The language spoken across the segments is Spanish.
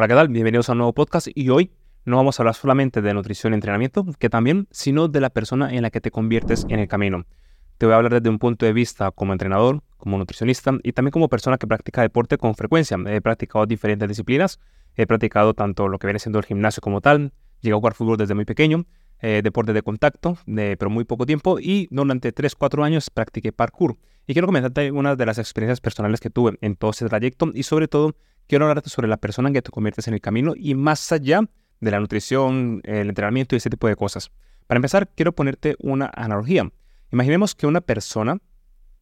Hola, ¿qué tal? Bienvenidos a un nuevo podcast y hoy no vamos a hablar solamente de nutrición y entrenamiento, que también, sino de la persona en la que te conviertes en el camino. Te voy a hablar desde un punto de vista como entrenador, como nutricionista y también como persona que practica deporte con frecuencia. He practicado diferentes disciplinas, he practicado tanto lo que viene siendo el gimnasio como tal, llegué a jugar fútbol desde muy pequeño, eh, deporte de contacto, pero muy poco tiempo, y durante 3-4 años practiqué parkour. Y quiero comentarte algunas de las experiencias personales que tuve en todo ese trayecto y sobre todo quiero hablarte sobre la persona en que te conviertes en el camino y más allá de la nutrición, el entrenamiento y ese tipo de cosas. Para empezar, quiero ponerte una analogía. Imaginemos que una persona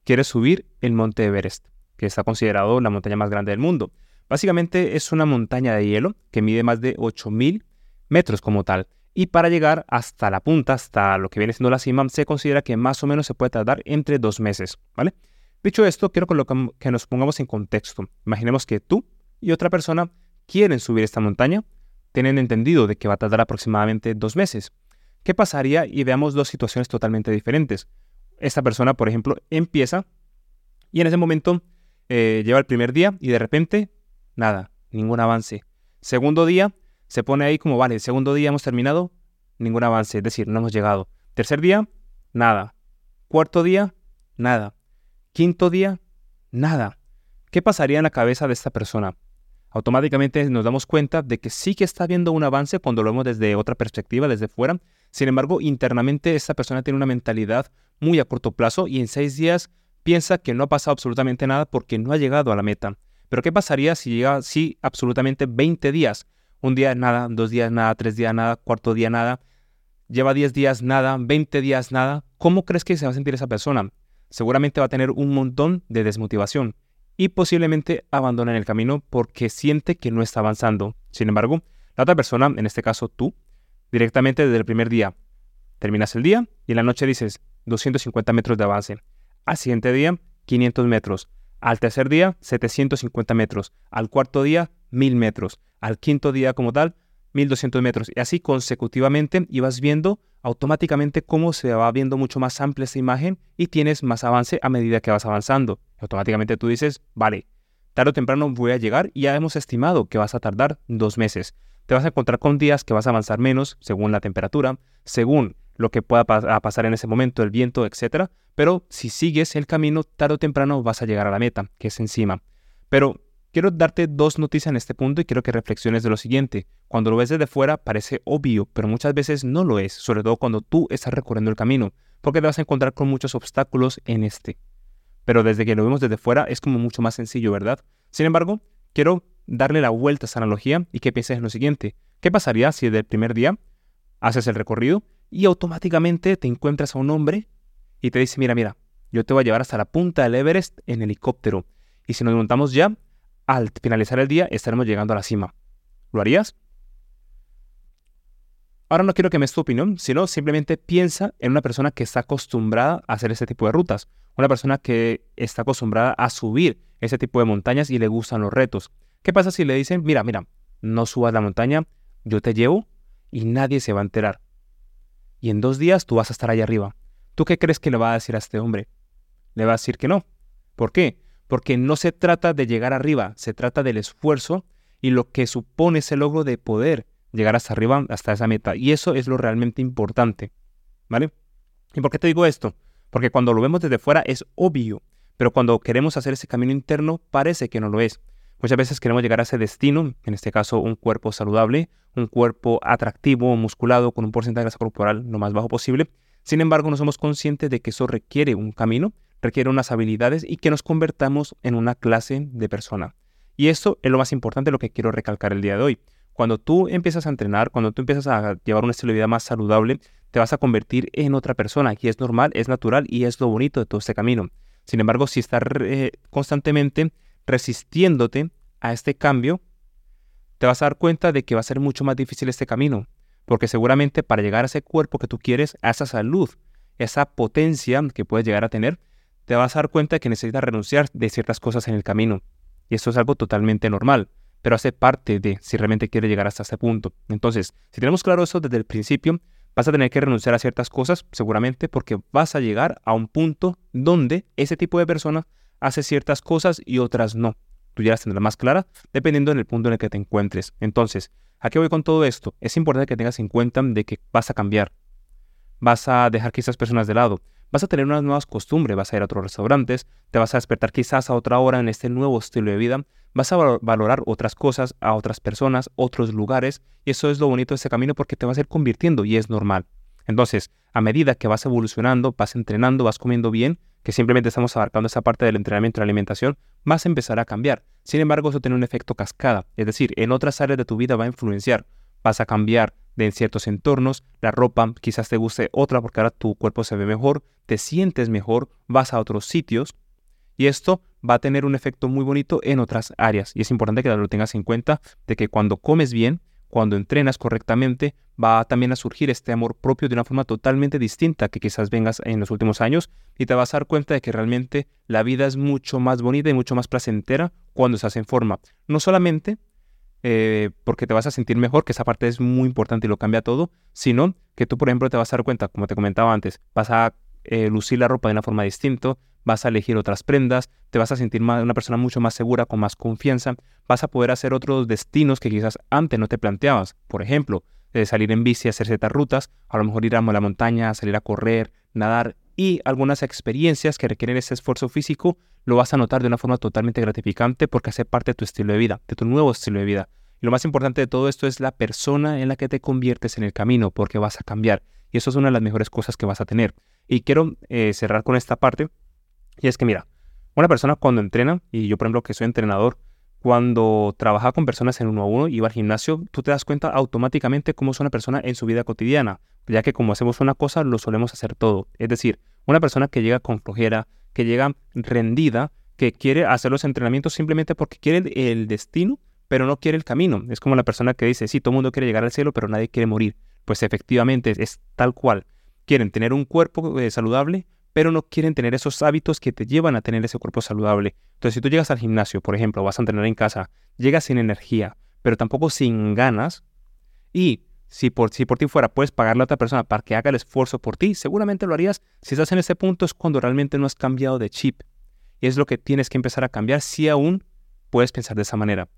quiere subir el monte Everest, que está considerado la montaña más grande del mundo. Básicamente es una montaña de hielo que mide más de 8.000 metros como tal. Y para llegar hasta la punta, hasta lo que viene siendo la cima, se considera que más o menos se puede tardar entre dos meses, ¿vale? Dicho esto, quiero que nos pongamos en contexto. Imaginemos que tú y otra persona quieren subir esta montaña, tienen entendido de que va a tardar aproximadamente dos meses. ¿Qué pasaría? Y veamos dos situaciones totalmente diferentes. Esta persona, por ejemplo, empieza y en ese momento eh, lleva el primer día y de repente, nada, ningún avance. Segundo día, se pone ahí como, vale, segundo día hemos terminado, ningún avance, es decir, no hemos llegado. Tercer día, nada. Cuarto día, nada. Quinto día, nada. ¿Qué pasaría en la cabeza de esta persona? Automáticamente nos damos cuenta de que sí que está habiendo un avance cuando lo vemos desde otra perspectiva, desde fuera. Sin embargo, internamente esta persona tiene una mentalidad muy a corto plazo y en seis días piensa que no ha pasado absolutamente nada porque no ha llegado a la meta. Pero ¿qué pasaría si llega así absolutamente 20 días? Un día nada, dos días nada, tres días nada, cuarto día nada, lleva 10 días nada, 20 días nada. ¿Cómo crees que se va a sentir esa persona? Seguramente va a tener un montón de desmotivación y posiblemente abandona el camino porque siente que no está avanzando. Sin embargo, la otra persona, en este caso tú, directamente desde el primer día, terminas el día y en la noche dices 250 metros de avance. Al siguiente día, 500 metros. Al tercer día, 750 metros. Al cuarto día, 1000 metros. Al quinto día como tal, 1200 metros. Y así consecutivamente ibas viendo automáticamente cómo se va viendo mucho más amplia esta imagen y tienes más avance a medida que vas avanzando. Automáticamente tú dices, vale, tarde o temprano voy a llegar y ya hemos estimado que vas a tardar dos meses. Te vas a encontrar con días que vas a avanzar menos según la temperatura, según lo que pueda pasar en ese momento, el viento, etc. Pero si sigues el camino, tarde o temprano vas a llegar a la meta, que es encima. Pero Quiero darte dos noticias en este punto y quiero que reflexiones de lo siguiente. Cuando lo ves desde fuera parece obvio, pero muchas veces no lo es, sobre todo cuando tú estás recorriendo el camino, porque te vas a encontrar con muchos obstáculos en este. Pero desde que lo vemos desde fuera es como mucho más sencillo, ¿verdad? Sin embargo, quiero darle la vuelta a esa analogía y que pienses en lo siguiente. ¿Qué pasaría si desde el primer día haces el recorrido y automáticamente te encuentras a un hombre y te dice, mira, mira, yo te voy a llevar hasta la punta del Everest en helicóptero. Y si nos montamos ya, al finalizar el día estaremos llegando a la cima. ¿Lo harías? Ahora no quiero que me des tu opinión, sino simplemente piensa en una persona que está acostumbrada a hacer ese tipo de rutas, una persona que está acostumbrada a subir ese tipo de montañas y le gustan los retos. ¿Qué pasa si le dicen, mira, mira, no subas la montaña, yo te llevo y nadie se va a enterar? Y en dos días tú vas a estar allá arriba. ¿Tú qué crees que le va a decir a este hombre? Le va a decir que no. ¿Por qué? Porque no se trata de llegar arriba, se trata del esfuerzo y lo que supone ese logro de poder llegar hasta arriba, hasta esa meta. Y eso es lo realmente importante, ¿vale? ¿Y por qué te digo esto? Porque cuando lo vemos desde fuera es obvio, pero cuando queremos hacer ese camino interno parece que no lo es. Muchas veces queremos llegar a ese destino, en este caso un cuerpo saludable, un cuerpo atractivo, musculado, con un porcentaje de grasa corporal lo más bajo posible. Sin embargo, no somos conscientes de que eso requiere un camino requiere unas habilidades y que nos convertamos en una clase de persona. Y esto es lo más importante, lo que quiero recalcar el día de hoy. Cuando tú empiezas a entrenar, cuando tú empiezas a llevar un estilo de vida más saludable, te vas a convertir en otra persona, y es normal, es natural y es lo bonito de todo este camino. Sin embargo, si estás constantemente resistiéndote a este cambio, te vas a dar cuenta de que va a ser mucho más difícil este camino, porque seguramente para llegar a ese cuerpo que tú quieres, a esa salud, esa potencia que puedes llegar a tener, te vas a dar cuenta que necesitas renunciar de ciertas cosas en el camino. Y eso es algo totalmente normal, pero hace parte de si realmente quieres llegar hasta ese punto. Entonces, si tenemos claro eso desde el principio, vas a tener que renunciar a ciertas cosas, seguramente porque vas a llegar a un punto donde ese tipo de persona hace ciertas cosas y otras no. tú ya las tendrás más claras dependiendo del punto en el que te encuentres. Entonces, ¿a qué voy con todo esto? Es importante que tengas en cuenta de que vas a cambiar. Vas a dejar quizás personas de lado. Vas a tener unas nuevas costumbres, vas a ir a otros restaurantes, te vas a despertar quizás a otra hora en este nuevo estilo de vida, vas a valorar otras cosas, a otras personas, otros lugares, y eso es lo bonito de este camino porque te vas a ir convirtiendo y es normal. Entonces, a medida que vas evolucionando, vas entrenando, vas comiendo bien, que simplemente estamos abarcando esa parte del entrenamiento y la alimentación, vas a empezar a cambiar. Sin embargo, eso tiene un efecto cascada, es decir, en otras áreas de tu vida va a influenciar. Vas a cambiar de ciertos entornos, la ropa quizás te guste otra porque ahora tu cuerpo se ve mejor, te sientes mejor, vas a otros sitios y esto va a tener un efecto muy bonito en otras áreas y es importante que lo tengas en cuenta de que cuando comes bien, cuando entrenas correctamente, va también a surgir este amor propio de una forma totalmente distinta que quizás vengas en los últimos años y te vas a dar cuenta de que realmente la vida es mucho más bonita y mucho más placentera cuando estás en forma. No solamente eh, porque te vas a sentir mejor, que esa parte es muy importante y lo cambia todo, sino que tú, por ejemplo, te vas a dar cuenta, como te comentaba antes, vas a eh, lucir la ropa de una forma distinta, vas a elegir otras prendas, te vas a sentir una persona mucho más segura, con más confianza, vas a poder hacer otros destinos que quizás antes no te planteabas. Por ejemplo, eh, salir en bici, hacer ciertas rutas, a lo mejor ir a la montaña, salir a correr, nadar y algunas experiencias que requieren ese esfuerzo físico, lo vas a notar de una forma totalmente gratificante porque hace parte de tu estilo de vida, de tu nuevo estilo de vida. Y lo más importante de todo esto es la persona en la que te conviertes en el camino porque vas a cambiar. Y eso es una de las mejores cosas que vas a tener. Y quiero eh, cerrar con esta parte y es que mira, una persona cuando entrena, y yo por ejemplo que soy entrenador, cuando trabaja con personas en uno a uno y va al gimnasio, tú te das cuenta automáticamente cómo es una persona en su vida cotidiana, ya que como hacemos una cosa, lo solemos hacer todo. Es decir, una persona que llega con flojera, que llega rendida, que quiere hacer los entrenamientos simplemente porque quiere el destino, pero no quiere el camino. Es como la persona que dice, sí, todo el mundo quiere llegar al cielo, pero nadie quiere morir. Pues efectivamente es tal cual. Quieren tener un cuerpo eh, saludable, pero no quieren tener esos hábitos que te llevan a tener ese cuerpo saludable. Entonces, si tú llegas al gimnasio, por ejemplo, vas a entrenar en casa, llegas sin energía, pero tampoco sin ganas, y si por, si por ti fuera puedes pagarle a otra persona para que haga el esfuerzo por ti, seguramente lo harías. Si estás en ese punto es cuando realmente no has cambiado de chip. Y es lo que tienes que empezar a cambiar si aún puedes pensar de esa manera.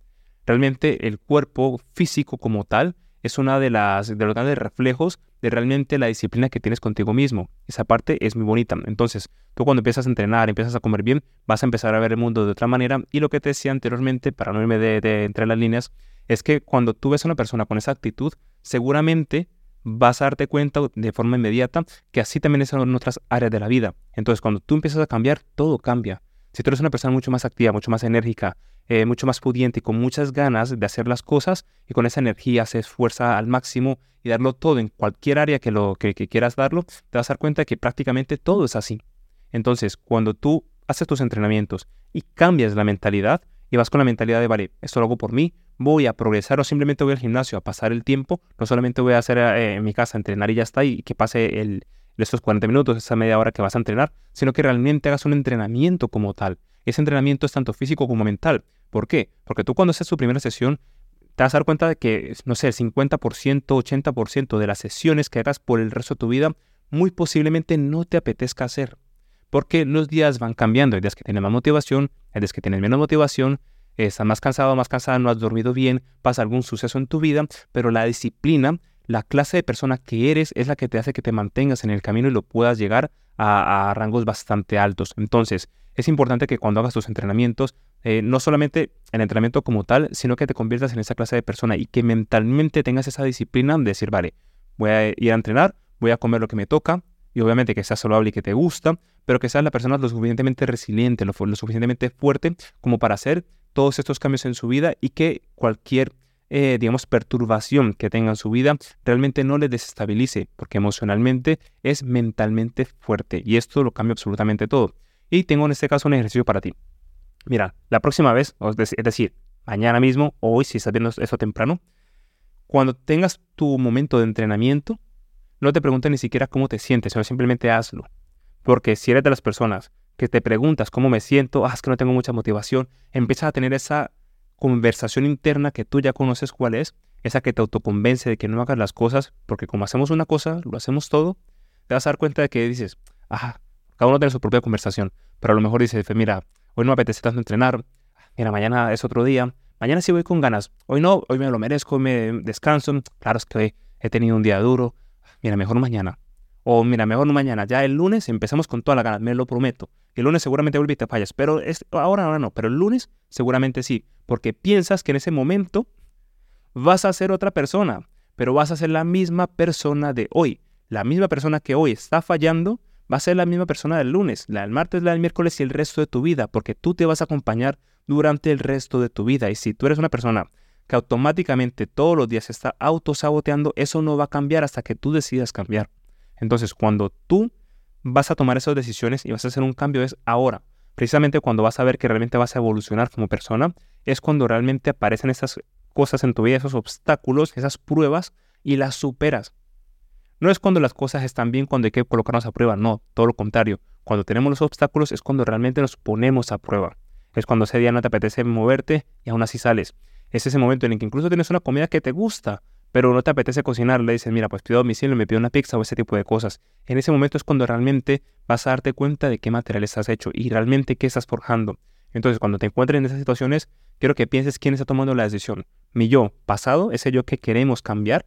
Realmente el cuerpo físico como tal es una de las de los grandes reflejos de realmente la disciplina que tienes contigo mismo. Esa parte es muy bonita. Entonces, tú cuando empiezas a entrenar, empiezas a comer bien, vas a empezar a ver el mundo de otra manera. Y lo que te decía anteriormente, para no irme de, de entre las líneas, es que cuando tú ves a una persona con esa actitud, seguramente vas a darte cuenta de forma inmediata que así también es en otras áreas de la vida. Entonces, cuando tú empiezas a cambiar, todo cambia. Si tú eres una persona mucho más activa, mucho más enérgica, eh, mucho más pudiente y con muchas ganas de hacer las cosas y con esa energía se esfuerza al máximo y darlo todo en cualquier área que, lo, que, quieras darlo, te vas a dar cuenta de que prácticamente todo es así. Entonces, cuando tú haces tus entrenamientos y cambias la mentalidad y vas con la mentalidad de, vale, esto lo hago por mí, voy a progresar o simplemente voy al gimnasio a pasar el tiempo, no solamente voy a hacer eh, en mi casa entrenar y ya está y que pase el, estos 40 minutos, esa media hora que vas a entrenar, sino que realmente hagas un entrenamiento como tal. Ese entrenamiento es tanto físico como mental. ¿Por qué? Porque tú cuando haces tu primera sesión, te vas a dar cuenta de que, no sé, el 50%, 80% de las sesiones que hagas por el resto de tu vida, muy posiblemente no te apetezca hacer. Porque los días van cambiando. Hay días que tienes más motivación, hay días que tienes menos motivación, estás más cansado, más cansada, no has dormido bien, pasa algún suceso en tu vida, pero la disciplina, la clase de persona que eres, es la que te hace que te mantengas en el camino y lo puedas llegar a, rangos bastante altos. Entonces, es importante que cuando hagas tus entrenamientos, eh, no solamente el entrenamiento como tal, sino que te conviertas en esa clase de persona y que mentalmente tengas esa disciplina de decir, vale, voy a ir a entrenar, voy a comer lo que me toca, y obviamente que seas saludable y que te gusta, pero que seas la persona lo suficientemente resiliente, lo, suficientemente fuerte como para hacer todos estos cambios en su vida y que cualquier, eh, digamos, perturbación que tenga en su vida realmente no le desestabilice, porque emocionalmente es mentalmente fuerte y esto lo cambia absolutamente todo. Y tengo en este caso un ejercicio para ti. Mira, la próxima vez, es decir, mañana mismo o hoy, si estás viendo eso temprano, cuando tengas tu momento de entrenamiento, no te preguntes ni siquiera cómo te sientes, sino simplemente hazlo. Porque si eres de las personas que te preguntas cómo me siento, ah, es que no tengo mucha motivación, empiezas a tener esa conversación interna que tú ya conoces cuál es, esa que te autoconvence de que no hagas las cosas, porque como hacemos una cosa, lo hacemos todo, te vas a dar cuenta de que dices, ah, cada uno tiene su propia conversación, pero a lo mejor dice, mira, hoy no me apetece tanto entrenar, mira, mañana es otro día, mañana sí voy con ganas, hoy no, hoy me lo merezco, me descanso, claro es que hoy he tenido un día duro, mira, mejor mañana. O mira, mejor no mañana, ya el lunes empezamos con toda la ganas, me lo prometo. El lunes seguramente vuelve y te fallas, pero es, ahora, ahora no, pero el lunes seguramente sí, porque piensas que en ese momento vas a ser otra persona, pero vas a ser la misma persona de hoy. La misma persona que hoy está fallando va a ser la misma persona del lunes, la del martes, la del miércoles y el resto de tu vida, porque tú te vas a acompañar durante el resto de tu vida. Y si tú eres una persona que automáticamente todos los días está autosaboteando, eso no va a cambiar hasta que tú decidas cambiar. Entonces, cuando tú vas a tomar esas decisiones y vas a hacer un cambio es ahora. Precisamente cuando vas a ver que realmente vas a evolucionar como persona, es cuando realmente aparecen esas cosas en tu vida, esos obstáculos, esas pruebas y las superas. No es cuando las cosas están bien cuando hay que colocarnos a prueba, no, todo lo contrario. Cuando tenemos los obstáculos es cuando realmente nos ponemos a prueba. Es cuando ese día no te apetece moverte y aún así sales. Es ese momento en el que incluso tienes una comida que te gusta, pero no te apetece cocinar. Le dices, mira, pues pido domicilio, me pido una pizza o ese tipo de cosas. En ese momento es cuando realmente vas a darte cuenta de qué material estás hecho y realmente qué estás forjando. Entonces, cuando te encuentres en esas situaciones, quiero que pienses quién está tomando la decisión. Mi yo pasado, ese yo que queremos cambiar,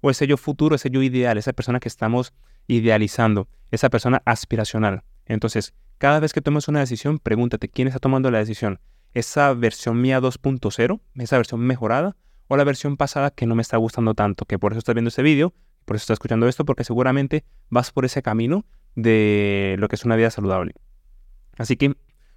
o ese yo futuro, ese yo ideal, esa persona que estamos idealizando, esa persona aspiracional. Entonces, cada vez que tomes una decisión, pregúntate quién está tomando la decisión. ¿Esa versión mía 2.0? ¿Esa versión mejorada? ¿O la versión pasada que no me está gustando tanto? Que por eso estás viendo este vídeo, por eso estás escuchando esto, porque seguramente vas por ese camino de lo que es una vida saludable. Así que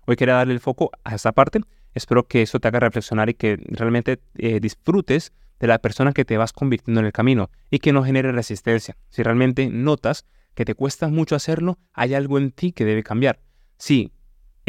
hoy quería darle el foco a esta parte. Espero que eso te haga reflexionar y que realmente eh, disfrutes de la persona que te vas convirtiendo en el camino y que no genere resistencia. Si realmente notas que te cuesta mucho hacerlo, hay algo en ti que debe cambiar. Si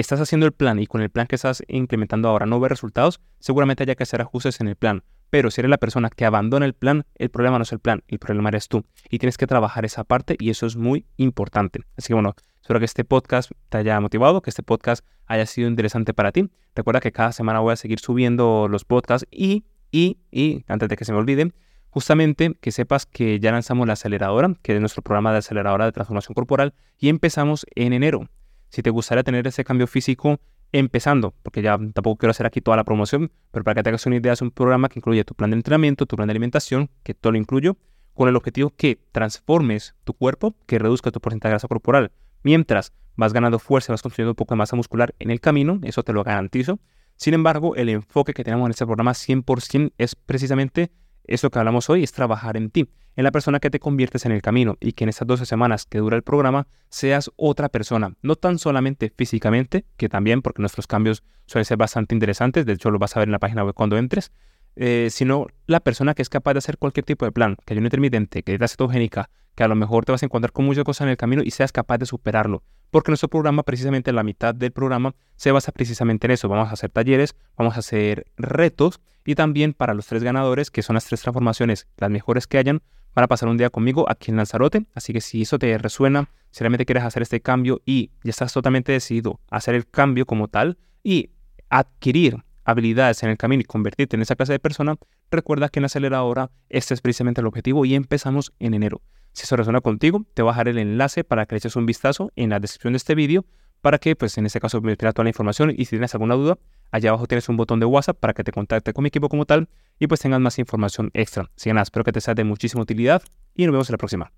estás haciendo el plan y con el plan que estás implementando ahora no ves resultados, seguramente haya que hacer ajustes en el plan. Pero si eres la persona que abandona el plan, el problema no es el plan, el problema eres tú. Y tienes que trabajar esa parte y eso es muy importante. Así que bueno, espero que este podcast te haya motivado, que este podcast haya sido interesante para ti. Recuerda que cada semana voy a seguir subiendo los podcasts y y, y, antes de que se me olvide, justamente que sepas que ya lanzamos la aceleradora, que es nuestro programa de aceleradora de transformación corporal, y empezamos en enero. Si te gustaría tener ese cambio físico empezando, porque ya tampoco quiero hacer aquí toda la promoción, pero para que te hagas una idea, es un programa que incluye tu plan de entrenamiento, tu plan de alimentación, que todo lo incluyo, con el objetivo que transformes tu cuerpo, que reduzca tu porcentaje de grasa corporal. Mientras vas ganando fuerza, vas construyendo un poco de masa muscular en el camino, eso te lo garantizo, sin embargo, el enfoque que tenemos en este programa 100% es precisamente eso que hablamos hoy, es trabajar en ti, en la persona que te conviertes en el camino y que en esas 12 semanas que dura el programa seas otra persona, no tan solamente físicamente, que también porque nuestros cambios suelen ser bastante interesantes, de hecho lo vas a ver en la página web cuando entres, eh, sino la persona que es capaz de hacer cualquier tipo de plan, que hay un intermitente, que dieta cetogénica, que a lo mejor te vas a encontrar con muchas cosas en el camino y seas capaz de superarlo. Porque nuestro programa, precisamente la mitad del programa, se basa precisamente en eso. Vamos a hacer talleres, vamos a hacer retos y también para los tres ganadores, que son las tres transformaciones, las mejores que hayan, van a pasar un día conmigo aquí en Lanzarote. Así que si eso te resuena, si realmente quieres hacer este cambio y ya estás totalmente decidido a hacer el cambio como tal y adquirir habilidades en el camino y convertirte en esa clase de persona, recuerda que en aceleradora este es precisamente el objetivo y empezamos en enero. Si eso resuena contigo, te voy a dejar el enlace para que le eches un vistazo en la descripción de este vídeo para que, pues en este caso, me toda la información y si tienes alguna duda, allá abajo tienes un botón de WhatsApp para que te contacte con mi equipo como tal y pues tengas más información extra. Así que nada, espero que te sea de muchísima utilidad y nos vemos en la próxima.